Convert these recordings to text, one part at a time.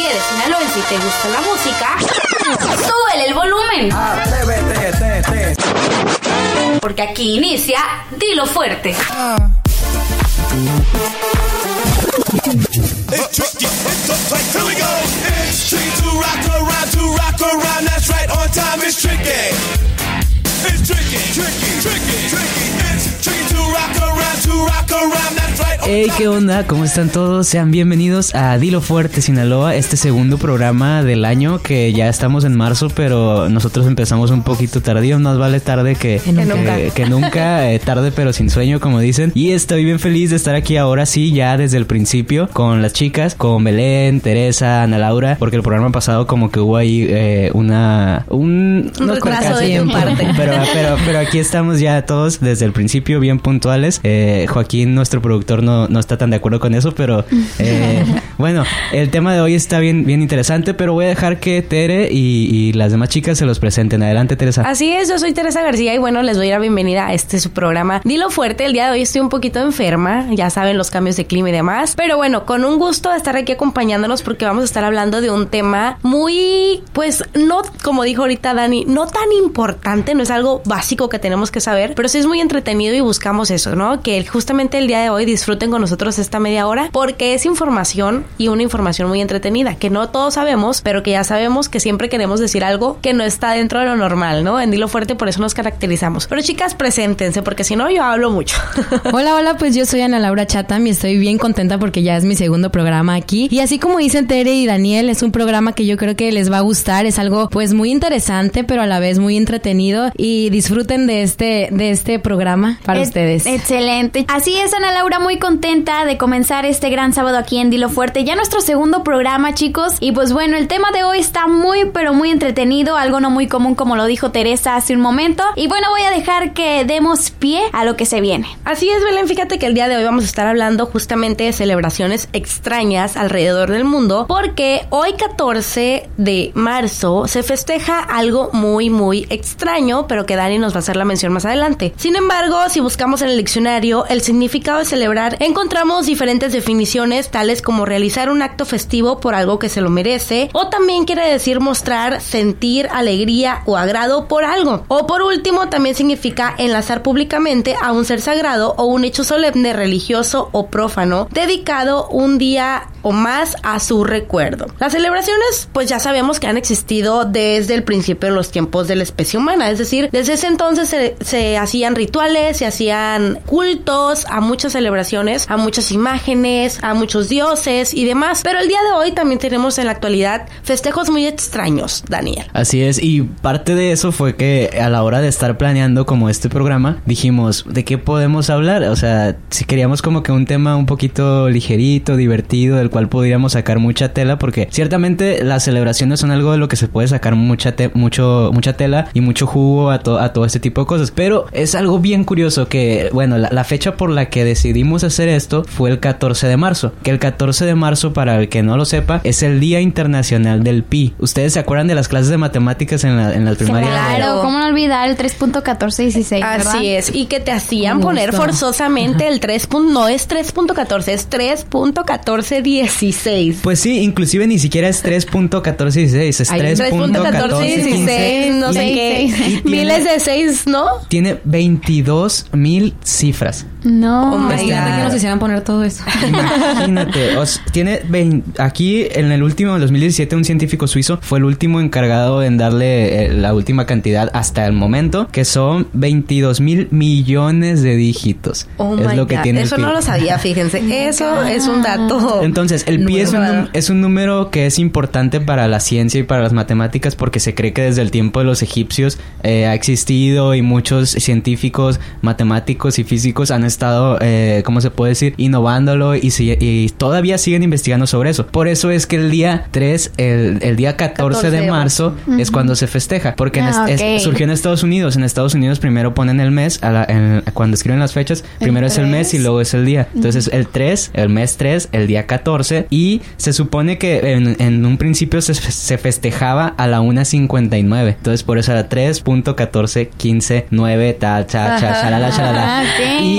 Si eres sinaloense y te gusta la música, súbele el volumen. Porque aquí inicia Dilo Fuerte. It's tricky, tricky, tricky, tricky. It's tricky Hey, ¿qué onda? ¿Cómo están todos? Sean bienvenidos a Dilo Fuerte Sinaloa, este segundo programa del año que ya estamos en marzo, pero nosotros empezamos un poquito tardío, más vale tarde que, Que nunca. que- que nunca, eh, tarde pero sin sueño, como dicen. Y estoy bien feliz de estar aquí ahora sí, ya desde el principio, con las chicas, con Belén, Teresa, Ana Laura, porque el programa pasado como que hubo ahí eh, una... Un, Un unos retraso de parte. Pero, pero, pero aquí estamos ya todos desde el principio bien puntuales. Eh, Joaquín, nuestro productor, no, no está tan de acuerdo con eso, pero eh, bueno, el tema de hoy está bien, bien interesante, pero voy a dejar que Tere y, y las demás chicas se los presenten. Adelante, Teresa. Así es, yo soy Teresa García y bueno, les doy la bienvenida a este su programa Dilo Fuerte. El día de hoy estoy un poquito enferma, ya saben los cambios de clima y demás, pero bueno, con un gusto de estar aquí acompañándonos porque vamos a estar hablando de un tema muy, pues no, como dijo ahorita Dani, no tan importante, no es algo básico que tenemos que saber, pero sí es muy entretenido y buscamos eso, ¿no? Que justamente el día de hoy disfruten con nosotros esta media hora porque es información y una información muy entretenida, que no todos sabemos, pero que ya sabemos que siempre queremos decir algo que no está dentro de lo normal, ¿no? En Dilo Fuerte por eso nos caracterizamos. Pero chicas, preséntense porque si no yo hablo mucho. Hola, hola, pues yo soy Ana Laura Chatham y estoy bien contenta porque ya es mi segundo programa aquí. Y así como dicen Tere y Daniel, es un programa que yo creo que les va a gustar, es algo pues muy interesante, pero a la vez muy entretenido y disfruten de este de este programa para ustedes. Excelente. Así es, Ana Laura, muy contenta de comenzar este gran sábado aquí en Dilo Fuerte. Ya nuestro segundo programa, chicos. Y pues bueno, el tema de hoy está muy, pero muy entretenido. Algo no muy común, como lo dijo Teresa hace un momento. Y bueno, voy a dejar que demos pie a lo que se viene. Así es, Belén, fíjate que el día de hoy vamos a estar hablando justamente de celebraciones extrañas alrededor del mundo, porque hoy 14 de marzo se festeja algo muy, muy extraño, pero que Dani nos va a hacer la mención más adelante. Sin embargo, si buscamos en el diccionario el significado de celebrar, encontramos diferentes definiciones, tales como realizar un acto festivo por algo que se lo merece, o también quiere decir mostrar, sentir alegría o agrado por algo. O por último, también significa enlazar públicamente a un ser sagrado o un hecho solemne religioso o prófano dedicado un día o más a su recuerdo. Las celebraciones, pues ya sabemos que han existido desde el principio de los tiempos de la especie humana, es decir, desde ese entonces se, se hacían rituales, se hacían cultos a muchas celebraciones, a muchas imágenes, a muchos dioses y demás. Pero el día de hoy también tenemos en la actualidad festejos muy extraños, Daniel. Así es, y parte de eso fue que a la hora de estar planeando como este programa, dijimos, ¿de qué podemos hablar? O sea, si queríamos como que un tema un poquito ligerito, divertido, del cual podríamos sacar mucha tela, porque ciertamente las celebraciones son algo de lo que se puede sacar mucha, te- mucho, mucha tela y mucho jugo a, to- a todo este tipo de cosas. Pero es algo bien curioso que, bueno, la, la fecha por la que decidimos hacer esto fue el 14 de marzo, que el 14 de marzo, para el que no lo sepa, es el Día Internacional del Pi. ¿Ustedes se acuerdan de las clases de matemáticas en la, en la primaria? Claro, ¿cómo no olvidar el 3.1416? ¿verdad? Así es, y que te hacían poner forzosamente el 3. pun- no es 3.14, es 3.1416. Pues sí, inclusive ni siquiera es 3.1416, es Ay, 3.1416, no sé qué. Miles de 6, ¿no? Tiene 22 mil cifras. No. Oh my Imagínate que nos hicieran poner todo eso. Imagínate, o sea, tiene 20 aquí en el último, en 2017, un científico suizo fue el último encargado en darle eh, la última cantidad hasta el momento, que son 22 mil millones de dígitos. Oh es my lo que God. tiene Eso no lo sabía, fíjense. Eso es un dato. Entonces, el pi es un, es un número que es importante para la ciencia y para las matemáticas porque se cree que desde el tiempo de los egipcios eh, ha existido y muchos científicos, matemáticos y físicos han estado, eh, ¿cómo se puede decir?, innovándolo y, si- y todavía siguen investigando sobre eso. Por eso es que el día 3, el, el día 14, 14 de marzo es cuando se festeja, porque en Ah, es- surgió en Estados Unidos. En Estados Unidos primero ponen el mes, a la- en- cuando escriben las fechas, primero es el mes y luego es el día. Entonces el 3, el mes 3, el día 14 14 y se supone que en, en un principio se, se festejaba a la 1.59. Entonces por eso era 3.1415 9 ta cha cha chalala chalala. Ah, ok. Y.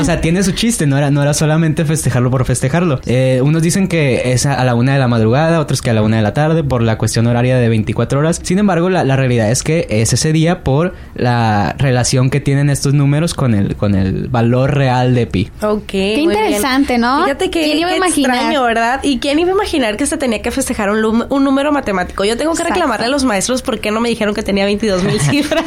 o sea, tiene su chiste, no era, no era solamente festejarlo por festejarlo. Eh, unos dicen que es a, la una de la madrugada, otros que a la una de la tarde, por la cuestión horaria de 24 horas. Sin embargo, la, la realidad es que es ese día por la relación que tienen estos números con el, con el valor real de pi. Ok. Qué muy bien. interesante, ¿no? Fíjate que ¿Quién iba a imaginar? extraño, ¿verdad? ¿Y quién iba a imaginar que se tenía que festejar un, lum- un número matemático? Yo tengo que Exacto. reclamarle a los maestros por qué no me dijeron que tenía 22 mil cifras.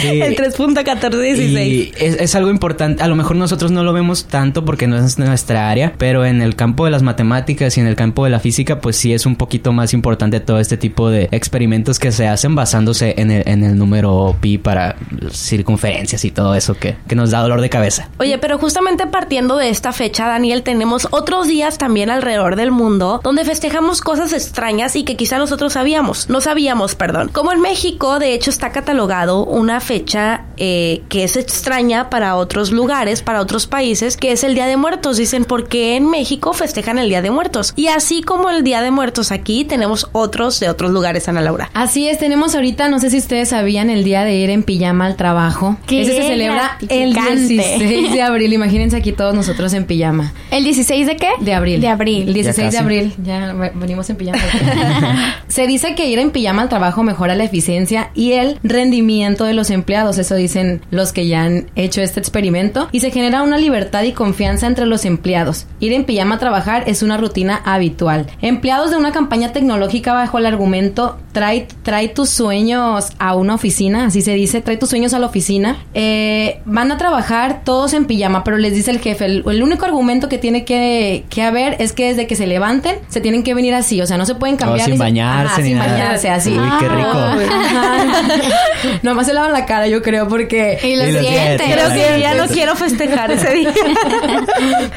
Sí. El 3.1416. Y es, es algo importante. A lo mejor nosotros no lo vemos tanto porque no es nuestra área, pero en el campo de las matemáticas y en el campo de la física, pues sí es un poquito más importante todo este tipo de experimentos que se hacen basándose en el, en el número pi para circunferencias y todo eso que, que nos da dolor de cabeza. Oye, pero justamente partiendo de esta fecha, Daniel, tenemos otros días también alrededor del mundo donde festejamos cosas extrañas y que quizá nosotros sabíamos, no sabíamos, perdón. Como en México, de hecho, está catalogado una fecha eh, que es extraña para otros lugares, para otros países, que es el Día de Muertos. Dicen, ¿por qué en México festejan el Día de Muertos? Y así como el Día de Muertos aquí, tenemos otros de otros lugares, Ana Laura. Así es, tenemos ahorita, no sé si ustedes sabían, el día de ir en pijama al trabajo. Qué Ese se celebra el gratificante. 16 de abril. Imagínense aquí todos nosotros en pijama. ¿El 16 de qué? De abril. De El abril. 16 de abril. Ya ve- venimos en pijama. Se dice que ir en pijama al trabajo mejora la eficiencia y el rendimiento de los empleados. Eso dicen los que ya han hecho este experimento. Y se genera una libertad y confianza entre los empleados. Ir en pijama a trabajar es una rutina habitual. Empleados de una campaña tecnológica bajo el argumento trae, trae tus sueños a una oficina, así se dice, trae tus sueños a la oficina. Eh, van a trabajar todos en pijama, pero les dice el jefe, el, el único argumento que tiene que, que haber es que desde que se levanten se tienen que venir así, o sea, no se pueden cambiar. Oh, sin se- bañarse Ajá, ni sin nada. bañarse, así. Uy, qué rico. Nomás se lavan la cara, yo creo, porque... Y dientes. dientes. Creo que ya no quiero festejar ese día.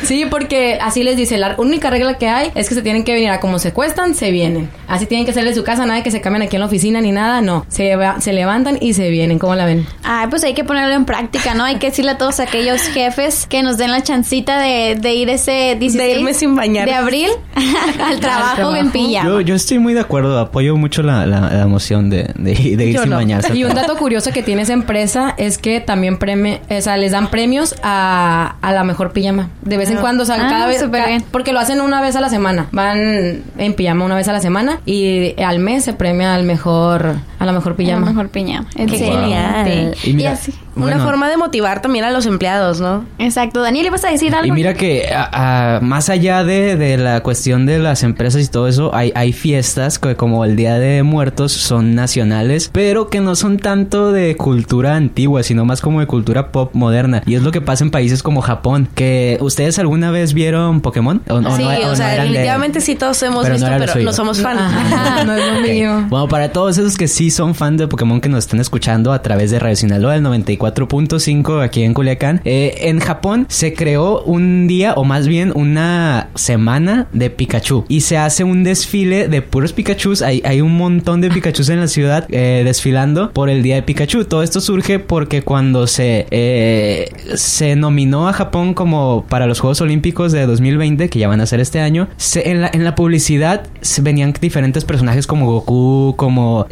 Sí, porque así les dice, la única regla que hay es que se tienen que venir a como se cuestan, se vienen. Así tienen que salir de su casa, nada de que se aquí en la oficina ni nada, no. Se, va- se levantan y se vienen, ¿cómo la ven? Ay, pues hay que ponerlo en práctica, ¿no? Hay que decirle a todos aquellos jefes que nos den la chancita de, de ir ese 16 De irme sin bañar. de abril al trabajo, trabajo. en pijama. Yo, yo estoy muy de acuerdo, apoyo mucho la, la, la moción de, de, de ir Yo sin no. bañarse. Y un dato curioso que tiene esa empresa es que también premie, o sea, les dan premios a, a la mejor pijama. De vez en cuando, o sea, Ah, cada vez. ca- bien. Porque lo hacen una vez a la semana. Van en pijama una vez a la semana y al mes se premia al mejor, a la mejor A pijama. lo mejor pijama. Qué genial. Y mira, así. Una bueno, forma de motivar también a los empleados, ¿no? Exacto. Daniel, ¿ibas a decir algo? Y mira que a- a- más allá de, de la cuestión de las empresas y todo eso, hay, hay fiestas que como el Día de Muertos son nacionales, pero que no son tanto de cultura antigua, sino más como de cultura pop moderna. Y es lo que pasa en países como Japón, que ustedes alguna vez vieron Pokémon? ¿O, o sí, no- o, o no sea, de- definitivamente sí todos hemos Pero no visto, pero suyo. no somos fan. Ajá, no es lo mío. Bueno, para todos esos que sí son fan de Pokémon que nos están escuchando a través de Radio Sinaloa del 94.5 aquí en Culiacán, eh, en Japón se creó un día o más bien una semana de Pikachu y se hace un desfile de puros Pikachus. Hay, hay un montón de Pikachus en la ciudad eh, desfilando por el día de Pikachu. Todo esto surge porque cuando se, eh, se nominó a Japón como para los Juegos Olímpicos de 2020, que ya van a ser este año, en, la, en la publicidad se venían diferentes personajes como Goku, como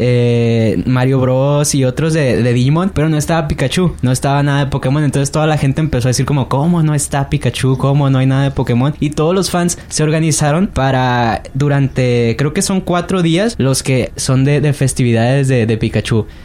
Mario Bros. y otros de, de Digimon, pero no estaba Pikachu, no estaba nada de Pokémon. Entonces toda la gente empezó a decir como, ¿cómo no está Pikachu? ¿Cómo no hay nada de Pokémon? Y todos los fans se organizaron para durante, creo que son cuatro días los que son de, de festividades de, de Pikachu.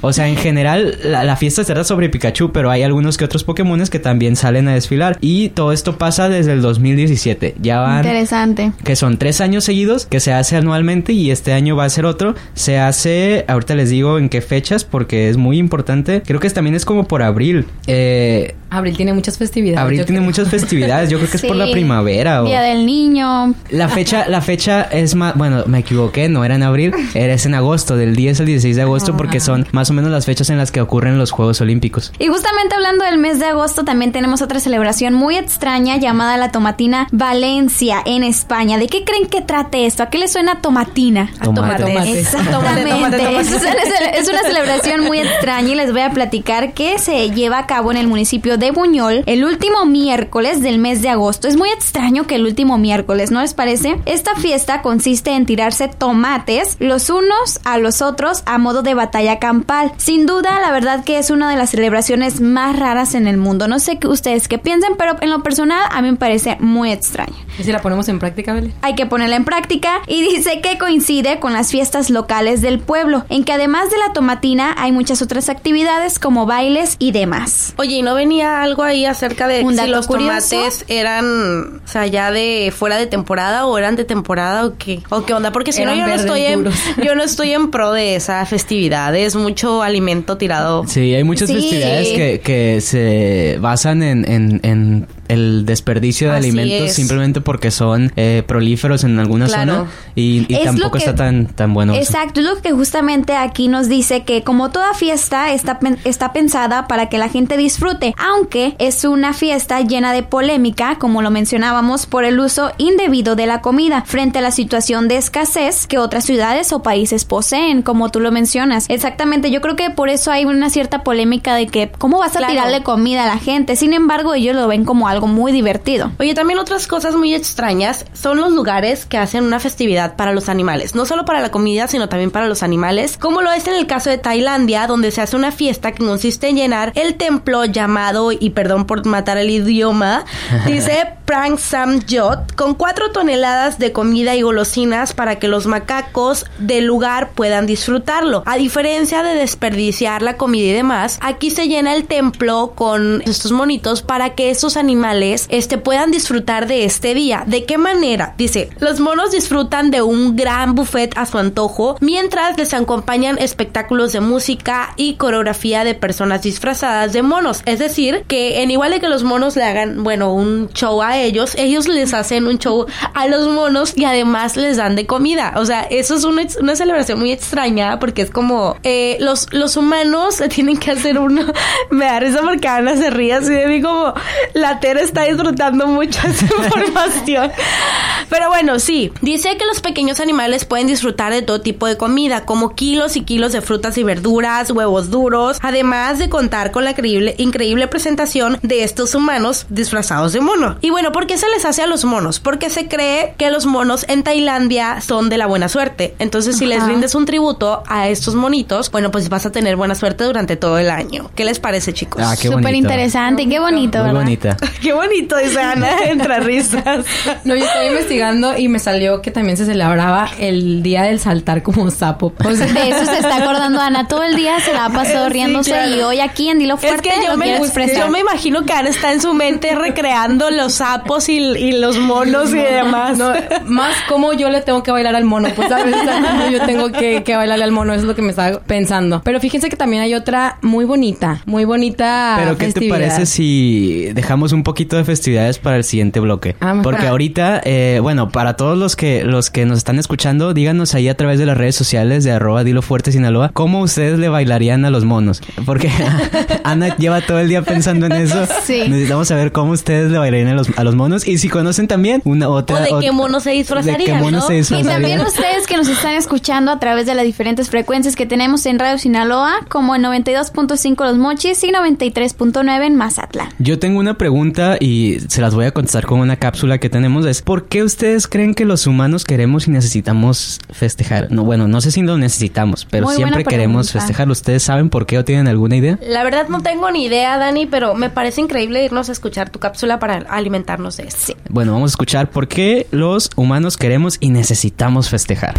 O sea, en general la, la fiesta se trata sobre Pikachu, pero hay algunos que otros Pokémones que también salen a desfilar. Y todo esto pasa desde el 2017. Ya van Interesante. que son tres años seguidos que se hace anualmente y este año va a ser otro. Se hace, ahorita les digo en qué fechas porque es muy importante. Creo que también es como por abril. Eh, Abril tiene muchas festividades. abril tiene creo. muchas festividades. Yo creo que es por la primavera o Día del niño. la fecha, la fecha es más, bueno, me equivoqué, no era en abril, era en agosto, del 10 al 16 de agosto, porque son más o menos las fechas en las que ocurren los Juegos Olímpicos. Y justamente hablando del mes de agosto, también tenemos otra celebración muy extraña llamada la Tomatina Valencia en España. ¿De qué creen que trate esto? ¿A qué le suena tomatina? Tomate. Tomate. Exactamente. Tomate, tomate, tomate. Es, una, es una celebración muy extraña y les voy a platicar que se lleva a cabo en el municipio de Buñol el último miércoles del mes de agosto. Es muy extraño que el último miércoles, ¿no les parece? Esta fiesta consiste en tirarse tomates los unos a los otros a modo de batalla campal. Sin duda, la verdad que es una de las celebraciones más raras en el mundo. No sé qué ustedes qué piensen, pero en lo personal a mí me parece muy extraño. ¿Y si la ponemos en práctica, Bele? Hay que ponerla en práctica y dice que coincide con las fiestas locales del pueblo, en que además de la tomatina hay muchas otras actividades como bailes y demás. Oye, ¿y no venía algo ahí acerca de ¿Un si los curioso? tomates eran, o sea, ya de fuera de temporada o eran de temporada o qué? ¿O qué onda? Porque si no yo no estoy en yo no estoy en pro de esa festividad, es mucho alimento tirado. Sí, hay muchas Sí. festividades que, que se basan en, en- en el desperdicio de Así alimentos es. simplemente porque son eh, prolíferos en alguna Claro. zona y, y Es lo tampoco que- está tan, tan bueno. eso. Exacto, es lo que justamente aquí nos dice que como toda fiesta está, pen- está pensada para que la gente disfrute, aunque es una fiesta llena de polémica, como lo mencionábamos, por el uso indebido de la comida frente a la situación de escasez que otras ciudades o países poseen, como tú lo mencionas. Exactamente, yo creo que por eso hay una cierta polémica de que cómo vas a Claro. tirarle comida a la gente. Sin embargo, ellos lo ven como algo muy divertido. Oye, también otras cosas muy extrañas son los lugares que hacen una festividad para los animales. No solo para la comida, sino también para los animales. Como lo es en el caso de Tailandia, donde se hace una fiesta que consiste en llenar el templo llamado, y perdón por matar el idioma, dice Prang Sam Jot, con cuatro toneladas de comida y golosinas para que los macacos del lugar puedan disfrutarlo. A diferencia de desperdiciar la comida y demás, aquí se llena el templo con estos monitos para que esos animales este, puedan disfrutar de este día. ¿De qué manera? Dice, los monos disfrutan de un gran buffet a su antojo mientras les acompañan espectáculos de música y coreografía de personas disfrazadas de monos. Es decir, que en igual de que los monos le hagan, bueno, un show a ellos, ellos les hacen un show a los monos y además les dan de comida. O sea, eso es una, una celebración muy extraña porque es como eh, los, los humanos tienen que hacer uno. Me da risa porque Ana se ríe así de mí como la Tera está disfrutando mucho esa información. Pero bueno, sí, dice que los pequeños animales pueden disfrutar de todo tipo de comida, como kilos y kilos de frutas y verduras, huevos duros, además de contar con la increíble, increíble presentación de estos humanos disfrazados de mono. Y bueno, ¿por qué se les hace a los monos? Porque se cree que los monos en Tailandia son de la buena suerte. Entonces, si les Ajá. rindes un tributo a estos monitos, bueno, pues vas a tener buena suerte durante todo el año. ¿Qué les parece, chicos? Ah, qué Súper interesante y qué bonito, Muy ¿verdad? bonita. Qué bonito, dice Ana, entre risas. No, yo estaba investigando y me salió que también se celebraba el día del saltar como sapo. O sea, De eso se está acordando Ana. Todo el día se la ha pasado Sí, riéndose claro. y hoy aquí en Dilo Es Fuerte que yo lo me, quiero expresar. yo me imagino que Ana está en su mente recreando los sapos y, y los monos y demás. no, más como yo le tengo que bailar al mono, pues sabes, O sea, cómo yo tengo que, que bailarle al mono, eso es lo que me estaba pensando. Pero fíjense que también hay otra muy bonita, muy bonita. Pero ¿qué te parece si dejamos un poquito de festividades para el siguiente bloque? Ah. Porque ahorita, eh, bueno, para todos los que los que nos están escuchando, díganos ahí a través de las redes sociales de arroba Dilo Fuerte Sinaloa, cómo ustedes le bailarían a los monos. Porque Ana lleva todo el día pensando en eso. Sí. Necesitamos saber cómo ustedes le bailarían a los, a los monos. Y si conocen también una otra... O de qué mono se disfrazarían, De qué mono ¿no? se Y disfrazarían. también ustedes que nos están escuchando a través de las diferentes frecuencias que tenemos en Radio Sinaloa, como en 92.5 Los Mochis y 93.9 en Mazatlán. Yo tengo una pregunta y se las voy a contestar con una cápsula que tenemos. Es ¿por qué ustedes creen que los humanos queremos y necesitamos festejar? No, bueno, no sé si lo necesitamos, pero Muy siempre queremos festejar. ¿Ustedes saben por qué o tienen alguna idea? La verdad no tengo ni idea, Dani, pero me parece increíble irnos a escuchar tu cápsula para alimentarnos de esto. Bueno, vamos a escuchar por qué los humanos queremos y necesitamos festejar.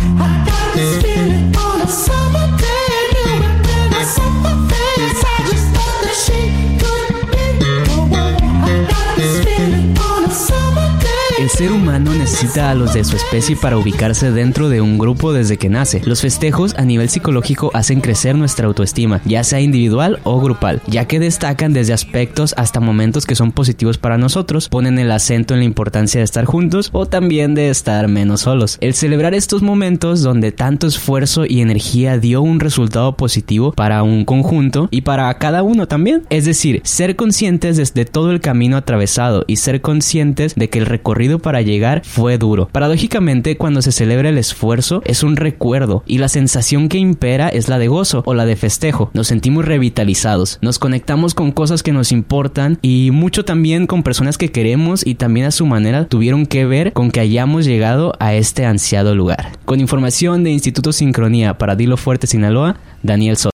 Ser humano necesita a los de su especie para ubicarse dentro de un grupo desde que nace. Los festejos a nivel psicológico hacen crecer nuestra autoestima, ya sea individual o grupal, ya que destacan desde aspectos hasta momentos que son positivos para nosotros, ponen el acento en la importancia de estar juntos o también de estar menos solos. El celebrar estos momentos donde tanto esfuerzo y energía dio un resultado positivo para un conjunto y para cada uno también. Es decir, ser conscientes desde todo el camino atravesado y ser conscientes de que el recorrido para para llegar fue duro. Paradójicamente, cuando se celebra el esfuerzo, es un recuerdo y la sensación que impera es la de gozo o la de festejo. Nos sentimos revitalizados, nos conectamos con cosas que nos importan y mucho también con personas que queremos y también a su manera tuvieron que ver con que hayamos llegado a este ansiado lugar. Con información de Instituto Sincronía para Dilo Fuerte Sinaloa, Daniel Soto.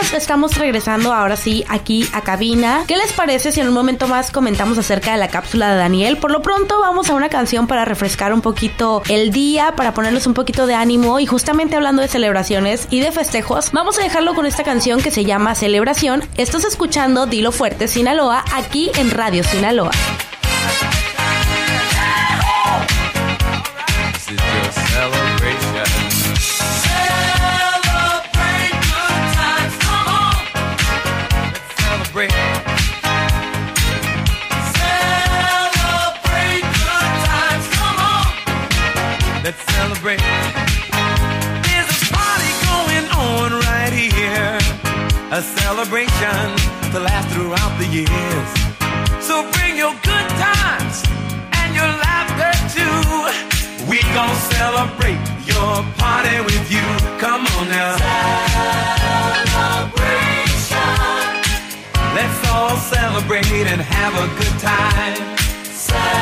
Estamos regresando ahora sí aquí a cabina. ¿Qué les parece si en un momento más comentamos acerca de la cápsula de Daniel? Por lo pronto vamos a una canción para refrescar un poquito el día, para ponerles un poquito de ánimo y justamente hablando de celebraciones y de festejos, vamos a dejarlo con esta canción que se llama Celebración. Estás escuchando Dilo Fuerte Sinaloa aquí en Radio Sinaloa. To last throughout the years. So bring your good times and your laughter too. We gon' celebrate your party with you. Come on now. Celebration. Let's all celebrate and have a good time. Celebration.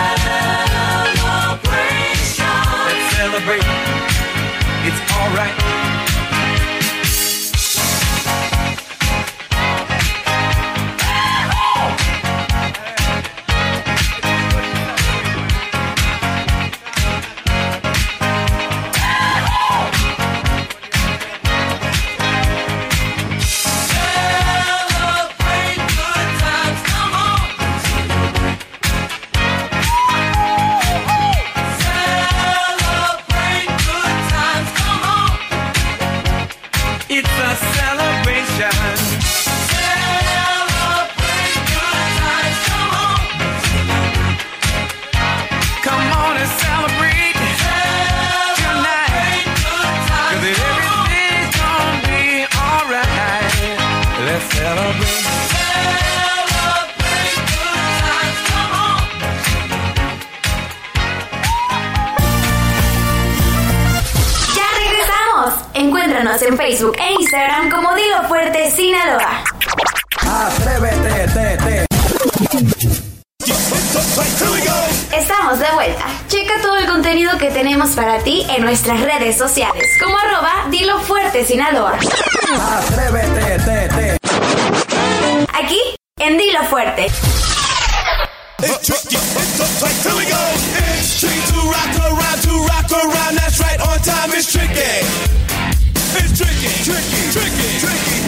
Let's celebrate. It's alright. En Facebook e Instagram como Dilo Fuerte Sinaloa. Atrévete, te, te. Estamos de vuelta. Checa todo el contenido que tenemos para ti en nuestras redes sociales, como arroba Dilo Fuerte Sinaloa. Atrévete, te, te. Aquí, en Dilo Fuerte. It's tricky, tricky, tricky.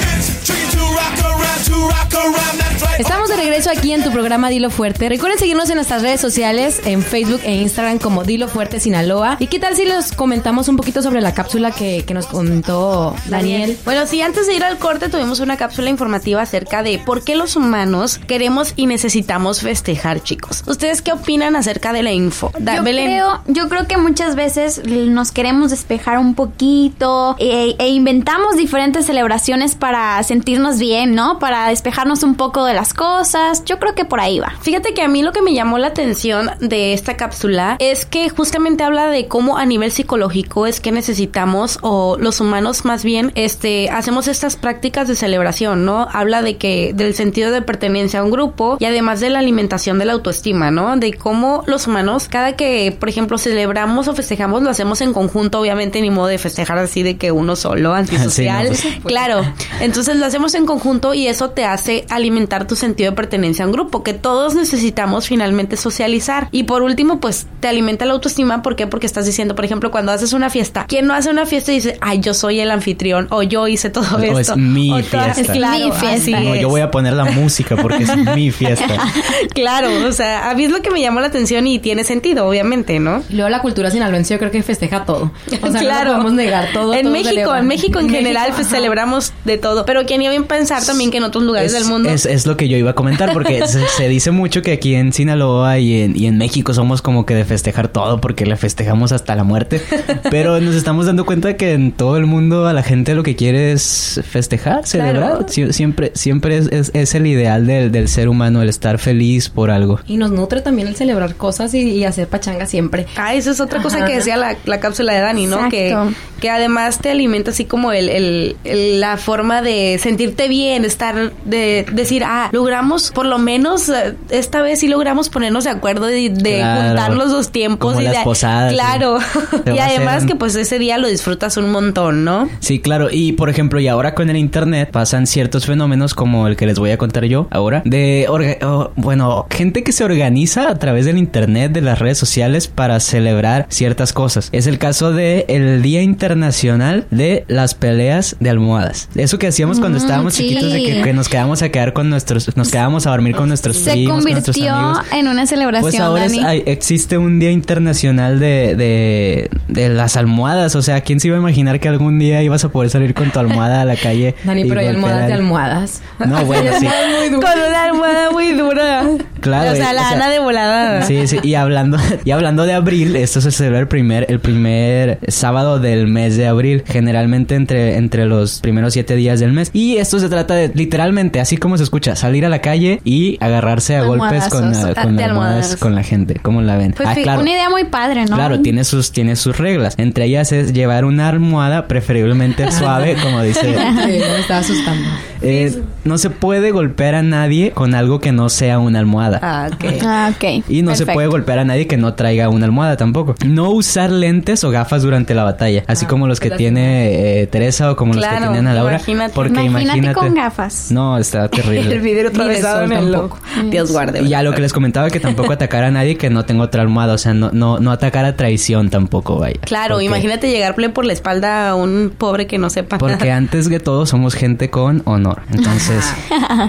Estamos de regreso aquí en tu programa Dilo Fuerte. Recuerden seguirnos en nuestras redes sociales, en Facebook e Instagram como Dilo Fuerte Sinaloa. ¿Y qué tal si les comentamos un poquito sobre la cápsula que, que nos comentó Daniel? Bueno, sí, antes de ir al corte tuvimos una cápsula informativa acerca de por qué los humanos queremos y necesitamos festejar, chicos. ¿Ustedes qué opinan acerca de la info? Da- Yo Belén. creo, yo creo que muchas veces nos queremos despejar un poquito e, e inventamos diferentes celebraciones para sentirnos bien, ¿no? Para despejarnos un poco de las cosas. Yo creo que por ahí va. Fíjate que a mí lo que me llamó la atención de esta cápsula es que justamente habla de cómo a nivel psicológico es que necesitamos o los humanos más bien este hacemos estas prácticas de celebración, ¿no? Habla de que del sentido de pertenencia a un grupo y además de la alimentación de la autoestima, ¿no? De cómo los humanos cada que, por ejemplo, celebramos o festejamos lo hacemos en conjunto, obviamente ni modo de festejar así de que uno solo antisocial. Sí, no, Claro. Entonces lo hacemos en conjunto y eso te hace alimentar tu sentido de pertenencia a un grupo, que todos necesitamos finalmente socializar. Y por último, pues te alimenta la autoestima. ¿Por qué? Porque estás diciendo, por ejemplo, cuando haces una fiesta, ¿quién no hace una fiesta y dice, ay, yo soy el anfitrión o yo hice todo O esto? es mi O fiesta. Claro, Mi fiesta. No, es. yo voy a poner la música porque es mi fiesta. Claro, o sea, a mí es lo que me llamó la atención y tiene sentido, obviamente, ¿no? Y luego la cultura sinaloense yo creo que festeja todo. O sea, claro. no podemos negar todo. En todo México, celebra. en México en, general, México, pues celebramos de todo. Pero quien iba a pensar también que en otros lugares es, del mundo. es, es lo que yo iba a comentar porque se, se dice mucho que aquí en Sinaloa y en, y en México somos como que de festejar todo porque le festejamos hasta la muerte. Pero nos estamos dando cuenta que en todo el mundo a la gente lo que quiere es festejar, celebrar. Sie- siempre siempre es, es- es el ideal del, del ser humano, el estar feliz por algo. Y nos nutre también el celebrar cosas y, y hacer pachanga siempre. Ah, esa es otra cosa Ajá. que decía la, la cápsula de Dani, ¿no? Que, que además te alimenta así como el, el- el- la forma de sentirte bien, estar, de decir, ah, logramos, por lo menos eh, esta vez sí logramos ponernos de acuerdo de, de Claro. juntar los dos tiempos. Como y las de- posadas, Claro. sí. Y además hacer- que pues ese día lo disfrutas un montón, ¿no? Sí, claro. Y por ejemplo, y ahora con el internet pasan ciertos fenómenos como el que les voy a contar yo ahora. De, orga- oh, bueno, gente que se organiza a través del internet, de las redes sociales para celebrar ciertas cosas. Es el caso de el Día Internacional de las Peleas de Almohadas. Eso que hacíamos cuando Mm, estábamos sí. chiquitos de que, que nos quedábamos a quedar con nuestros, nos quedábamos a dormir con nuestros Se primos, con nuestros convirtió amigos. en una celebración, Pues ahora es- Dani. hay- existe un día internacional de, de, de las almohadas. O sea, ¿quién se iba a imaginar que algún día ibas a poder salir con tu almohada a la calle? Dani, pero hay almohadas de almohadas. No, bueno, sí. Con una almohada muy dura. Claro, O sea, o la sea, Ana de volada. Sí, sí, y hablando, y hablando de abril, esto se celebra el primer, el primer sábado del mes de abril, generalmente entre, entre los primeros siete días del mes. Y esto se trata de, literalmente, así como se escucha, salir a la calle y agarrarse a golpes con, la- con almohadas con la gente. ¿Cómo la ven? Pues ah, claro. una idea muy padre, ¿no? Claro, tiene sus, tiene sus reglas. Entre ellas es llevar una almohada, preferiblemente suave, como dice. Sí, me estaba asustando. Eh, no se puede golpear a nadie con algo que no sea una almohada. Ah, ok. Ah, ok. Y no se puede golpear a nadie que no traiga una almohada tampoco. No usar lentes o gafas durante la batalla, así como los que tiene eh, Teresa o como los que tienen a Laura. imagínate. Porque Imagínate imagínate. con gafas. No, está El terrible. Vidrio atravesado en el loco. Dios guarde. Y ya lo que les comentaba que tampoco atacar a nadie que no tenga otra almohada, o sea, no, no, no atacar a traición tampoco, vaya. Claro, Porque- imagínate llegarle por la espalda a un pobre que no sepa Porque nada. antes de todo somos gente con honor. Entonces,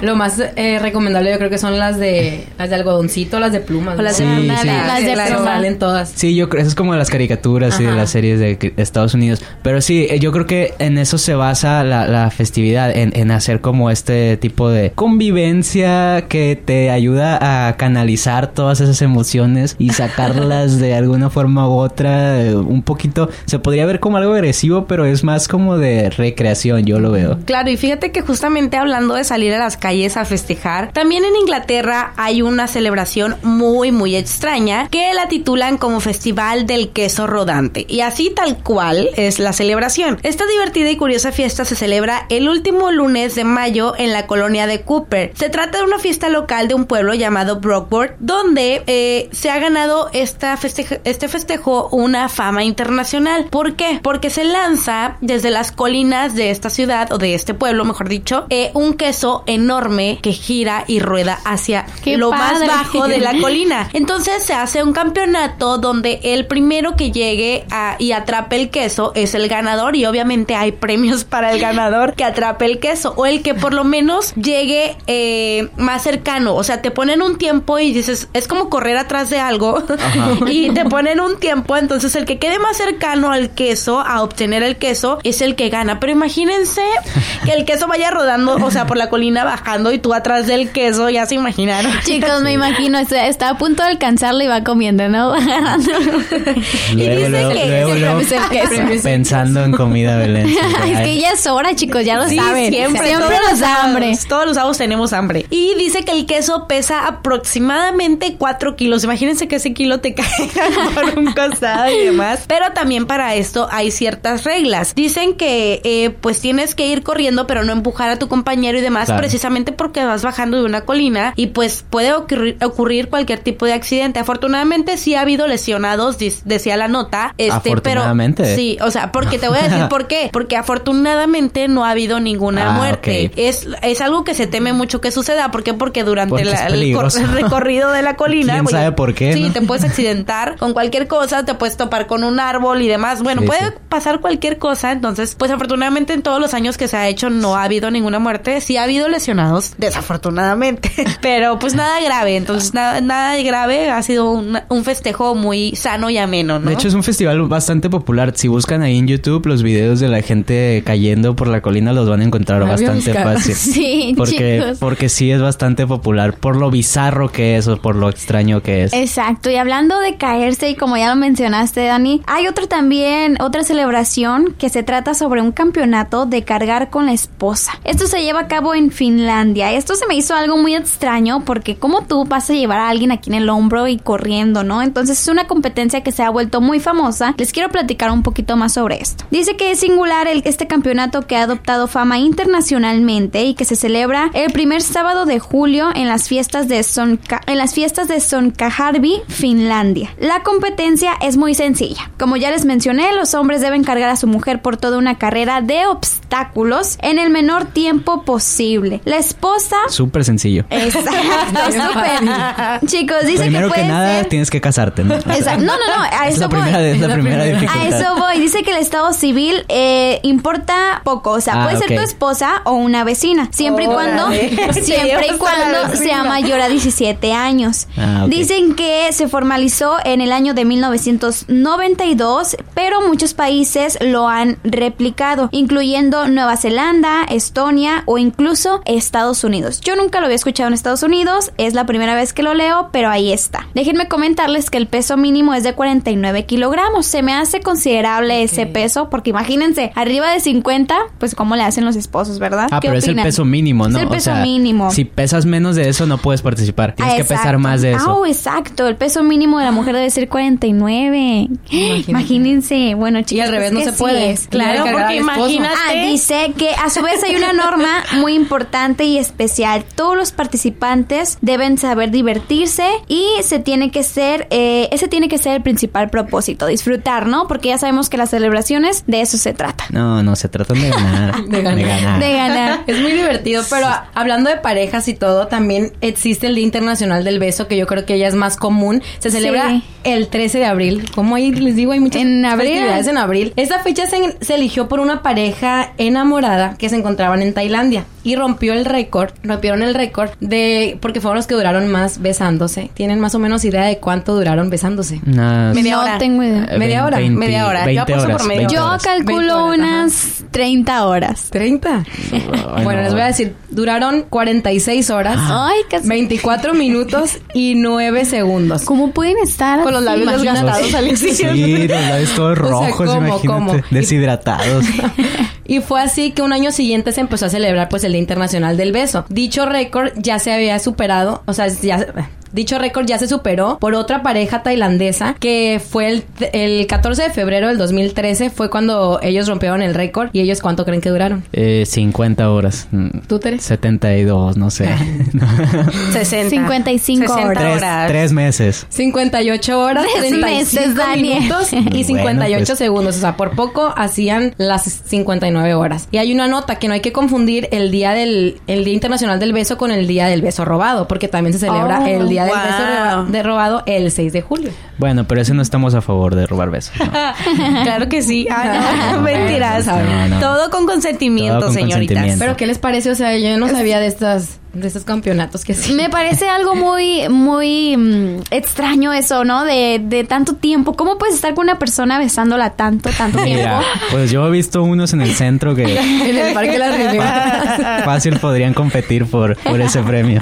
Lo más eh, recomendable yo creo que son las de las de algodoncito, las de plumas. O las Sí, de sí. Las de claro. pluma. Salen todas. Sí, yo creo, eso es como las caricaturas y de las series de Estados Unidos. Pero sí, eh, yo creo que en eso se basa la, la festividad, en, en hacer como este tipo de convivencia que te ayuda a canalizar todas esas emociones y sacarlas de alguna forma u otra. eh, un poquito, se podría ver como algo agresivo, pero es más como de recreación, yo lo veo. Claro, y fíjate que justamente hablando de salir a las calles a festejar, también en Inglaterra hay una celebración muy, muy extraña que la titulan como Festival del Queso Rodante. Y así tal cual es la celebración. Esta divertida y curiosa fiesta se celebra el último lunes de mayo en la colonia de Cooper. Se trata de una fiesta local de un pueblo llamado Brockport, donde eh, se ha ganado esta este festejo una fama internacional. ¿Por qué? Porque se lanza desde las colinas de esta ciudad, o de este pueblo, mejor dicho, eh, un queso enorme que gira y rueda hacia ¡Qué lo padre! más bajo de la colina. Entonces se hace un campeonato donde el primero que llegue a- y atrape el queso es el ganador y obviamente hay premios para el ganador que atrape el queso o el que por lo menos llegue eh, más cercano. O sea, te ponen un tiempo y dices, es como correr atrás de algo y te ponen un tiempo, entonces el que quede más cercano al queso, a obtener el queso, es el que gana. Pero imagínense que el queso vaya rodando, o sea, por la colina bajando y tú atrás del queso, ya se imaginaron. Chicos, me imagino, está, está a punto de alcanzarlo y va comiendo, ¿no? Luego, luego, que luego, es el queso. pensando en comida, Belén. Es que ya es hora, chicos, ya lo Sí, saben. siempre, siempre los hambre. Todos los sábados tenemos hambre. Y dice que el queso pesa aproximadamente 4 kilos. Imagínense que ese kilo te caiga por un costado y demás. Pero también para esto hay ciertas reglas. Dicen que eh, pues tienes que ir corriendo, pero no empujar a tu compañero y demás, Claro. precisamente porque vas bajando de una colina y pues puede ocurrir, ocurrir cualquier tipo de accidente. Afortunadamente sí ha habido lesionados, decía la nota. Este, Afortunadamente. Pero, sí, o sea, porque te voy a decir por qué. Porque afortunadamente no ha habido ninguna Ah, muerte. Es, es algo que se teme mucho que suceda. ¿Por qué? Porque durante Porque la- el, recorrido de la colina. ¿Quién sabe por qué, Sí, no? te puedes accidentar con cualquier cosa, te puedes topar con un árbol y demás. Bueno, Sí, puede sí. pasar cualquier cosa. Entonces, pues afortunadamente en todos los años que se ha hecho no ha habido ninguna muerte. Sí ha habido lesionados, desafortunadamente. Pero pues nada grave. Entonces, nada, nada grave. Ha sido un, un festejo muy sano y ameno, ¿no? De hecho, es un festival bastante popular. Si buscan ahí en YouTube los videos de la gente cayendo por la colina, los van a encontrar bastante fácil. Sí, Porque, chicos. Porque sí es bastante popular por lo bizarro que es o por lo extraño que es. Exacto, y hablando de caerse, y como ya lo mencionaste, Dani, hay otro también, otra celebración que se trata sobre un campeonato de cargar con la esposa. Esto se lleva a cabo en Finlandia. Esto se me hizo algo muy extraño porque como tú vas a llevar a alguien aquí en el hombro y corriendo, ¿no? Entonces es una competencia que se ha vuelto muy famosa. Les quiero platicar un poquito más sobre esto. Dice que es singular el, este campeonato que ha adoptado fama internacionalmente y que se celebra el primer sábado de julio en las fiestas de Sonka, en las fiestas de Sonkajarvi, Finlandia. La competencia es muy sencilla. Como ya les mencioné, los hombres deben cargar a su mujer por toda una carrera de obstáculos en el menor tiempo posible. La esposa Súper sencillo. Exacto, súper. Chicos, dice Primero que que, puede nada ser- tienes que casarte, ¿no? Exacto. No, no, no, a Es eso la voy. primera, es la primera A dificultad. eso voy. Dice que el estado civil eh, importa poco. O sea, Ah, puede ser ok. tu esposa o una vecina. Siempre y cuando. siempre y cuando sea mayor a 17 años. Ah. Dicen que se formalizó en el año de 1992, pero muchos países lo han replicado, incluyendo Nueva Zelanda, Estonia o incluso Estados Unidos. Yo nunca lo había escuchado en Estados Unidos, es la primera vez que lo leo, pero ahí está. Déjenme comentarles que el peso mínimo es de 49 kilogramos. Se me hace considerable ese peso, porque imagínense, arriba de 50, pues cómo le hacen los esposos, ¿verdad? Ah, ¿Qué pero es el peso mínimo, ¿no? Es el O sea, mínimo. Si pesas menos de eso, no puedes participar. Tienes Ah, que pesar más de Ah, eso. oh, exacto. El peso mínimo de la mujer debe ser 49. Imagínense. Bueno, chicos. Y al revés no se sí puede. Claro, porque imagínate. Ah, dice que a su vez hay una norma muy importante y especial. Todos los participantes deben saber divertirse y se tiene que ser, eh, ese tiene que ser el principal propósito, disfrutar, ¿no? Porque ya sabemos que las celebraciones de eso se trata. No, no, se tratan de ganar. De ganar. De ganar. Es muy divertido, pero a- hablando de parejas y todo, también existe el Día Internacional del Beso, que yo creo que ya es más común. Se celebra Sí. el 13 de abril. Como ahí les digo, hay muchas En abril. en abril. Esta fecha se, se eligió por una pareja enamorada que se encontraban en Tailandia y rompió el récord, rompieron el récord de porque fueron los que duraron más besándose. ¿Tienen más o menos idea de cuánto duraron besándose? Unas- Media no hora. tengo idea. eh, media hora, media hora. Yo 20 apuesto por horas, media 20 Yo horas. calculo 20 horas, unas 30 horas. 30. Ay, bueno, no. les voy a decir, duraron 46 horas. Ay, casi. 24 minutos y 9 segundos. ¿Cómo pueden estar Con los labios desgastados al Sí, los labios todos O sea, rojos, ¿cómo, imagínate. cómo? Deshidratados. Y fue así que un año siguiente se empezó a celebrar pues el Día Internacional del Beso. Dicho récord ya se había superado, o sea, ya Dicho récord ya se superó por otra pareja tailandesa que fue el, el 14 de febrero del 2013 fue cuando ellos rompieron el récord y ellos cuánto creen que duraron. Eh, 50 horas. Mm, ¿Tú, Tere? 72, no sé. 60. 55 60 horas. tres, horas. tres meses. 58 horas, Tres 35 meses, Daniel. minutos y Bueno, 58 pues. segundos. O sea, por poco hacían las 59 horas. Y hay una nota que no hay que confundir el día del el Día Internacional del Beso con el Día del Beso Robado, porque también se celebra Oh, el Día del wow. Beso roba- de Robado el 6 de julio. Bueno, pero ese no estamos a favor de robar besos. ¿no? claro que sí. Ah, no, mentiras. No, no. Todo con consentimiento, Todo con señoritas. consentimiento. Pero ¿qué les parece? O sea, yo no sabía de estas de estos campeonatos que sí. Me parece algo muy, muy mm, extraño eso, ¿no? De, de tanto tiempo. ¿Cómo puedes estar con una persona besándola tanto, tanto tiempo? Mira, pues yo he visto unos en el centro que en el Parque Las Riberas. fácil podrían competir por, por ese premio.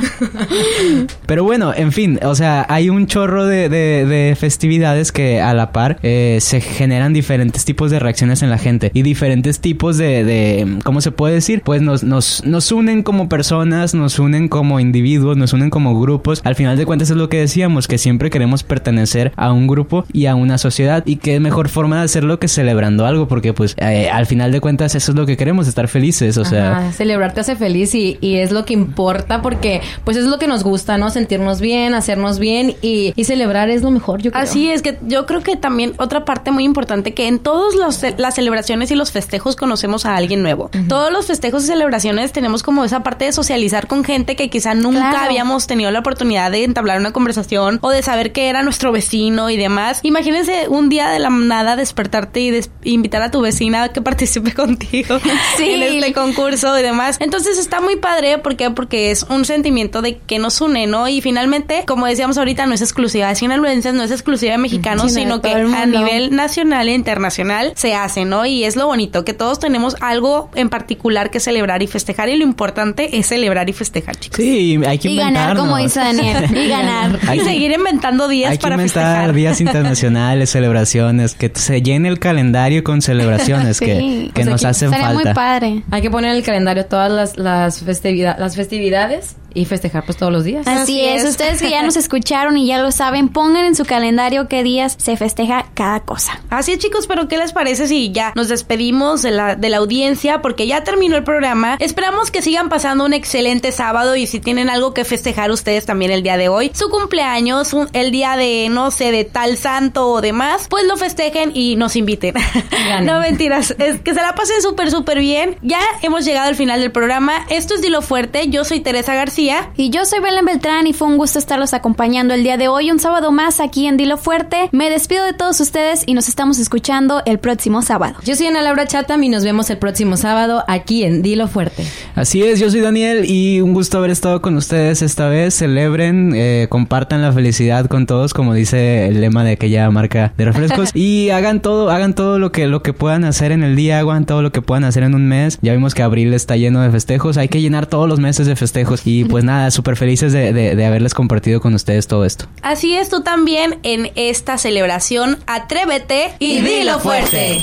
Pero bueno, en fin, o sea, hay un chorro de, de- de festividades que a la par eh, se generan diferentes tipos de reacciones en la gente y diferentes tipos de, de ¿cómo se puede decir? Pues nos, nos, nos unen como personas, nos unen como individuos, nos unen como grupos. Al final de cuentas es lo que decíamos, que siempre queremos pertenecer a un grupo y a una sociedad y qué mejor forma de hacerlo que celebrando algo, porque pues eh, al final de cuentas eso es lo que queremos, estar felices, o sea... Ajá, celebrar te hace feliz y, y es lo que importa porque pues es lo que nos gusta, ¿no? Sentirnos bien, hacernos bien y, y celebrar es lo mejor, yo creo. Así es que yo creo que también otra parte muy importante que en todas las celebraciones y los festejos conocemos a alguien nuevo. Todos los festejos y celebraciones tenemos como esa parte de socializar con gente que quizá nunca Claro. habíamos tenido la oportunidad de entablar una conversación o de saber que era nuestro vecino y demás. Imagínense un día de la nada despertarte y des- invitar a tu vecina que participe contigo Sí. en este concurso y demás. Entonces está muy padre, ¿por qué? Porque es un sentimiento de que nos une, ¿no? Y finalmente, como decíamos ahorita, no es exclusiva de sinaloenses, no es exclusiva de mexicanos, Sí, no, sino que a nivel nacional e internacional se hace, ¿no? Y es lo bonito, que todos tenemos algo en particular que celebrar y festejar y lo importante es celebrar y festejar. Festejar, chicos. Sí, hay que Y ganar, como inventarnos. hizo Daniel. Y ganar. Hay y que- seguir inventando días Hay que para inventar festejar. días internacionales, celebraciones, que se llene el calendario con celebraciones que, Sí, que o sea, nos hacen Estaría muy falta. padre. Hay que poner en el calendario todas las, las, festivida- las festividades y festejar pues todos los días. Así, Así es. es. Ustedes que ya nos escucharon y ya lo saben, pongan en su calendario qué días se festeja cada cosa. Así es, chicos, pero ¿qué les parece si ya nos despedimos de la, de la audiencia? Porque ya terminó el programa. Esperamos que sigan pasando un excelente sábado y si tienen algo que festejar ustedes también el día de hoy, su cumpleaños, un- el día de, no sé, de tal santo o demás, pues lo festejen y nos inviten. Ganen. no mentiras, es que se la pasen súper, súper bien. Ya hemos llegado al final del programa. Esto es Dilo Fuerte. Yo soy Teresa García. Y yo soy Belén Beltrán y fue un gusto estarlos acompañando el día de hoy, un sábado más aquí en Dilo Fuerte. Me despido de todos ustedes y nos estamos escuchando el próximo sábado. Yo soy Ana Laura Chatham y nos vemos el próximo sábado aquí en Dilo Fuerte. Así es, yo soy Daniel y un gusto haber estado con ustedes esta vez. Celebren, eh, compartan la felicidad con todos, como dice el lema de aquella marca de refrescos. y hagan todo, hagan todo lo que, lo que puedan hacer en el día, hagan todo lo que puedan hacer en un mes. Ya vimos que abril está lleno de festejos, hay que llenar todos los meses de festejos. Y pues nada, súper felices de, de- de haberles compartido con ustedes todo esto. Así es, tú también en esta celebración, atrévete y dilo fuerte.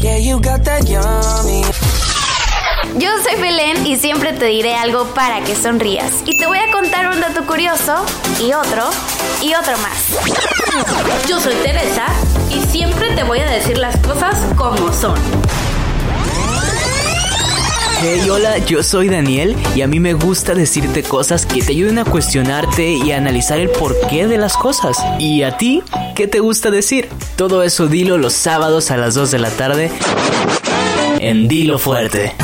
Yo soy Belén y siempre te diré algo para que sonrías. Y te voy a contar un dato curioso y otro y otro más. Yo soy Teresa y siempre te voy a decir las cosas como son. Hey, hola, yo soy Daniel y a mí me gusta decirte cosas que te ayuden a cuestionarte y a analizar el porqué de las cosas. ¿Y a ti? ¿Qué te gusta decir? Todo eso dilo los sábados a las 2 de la tarde en Dilo Fuerte.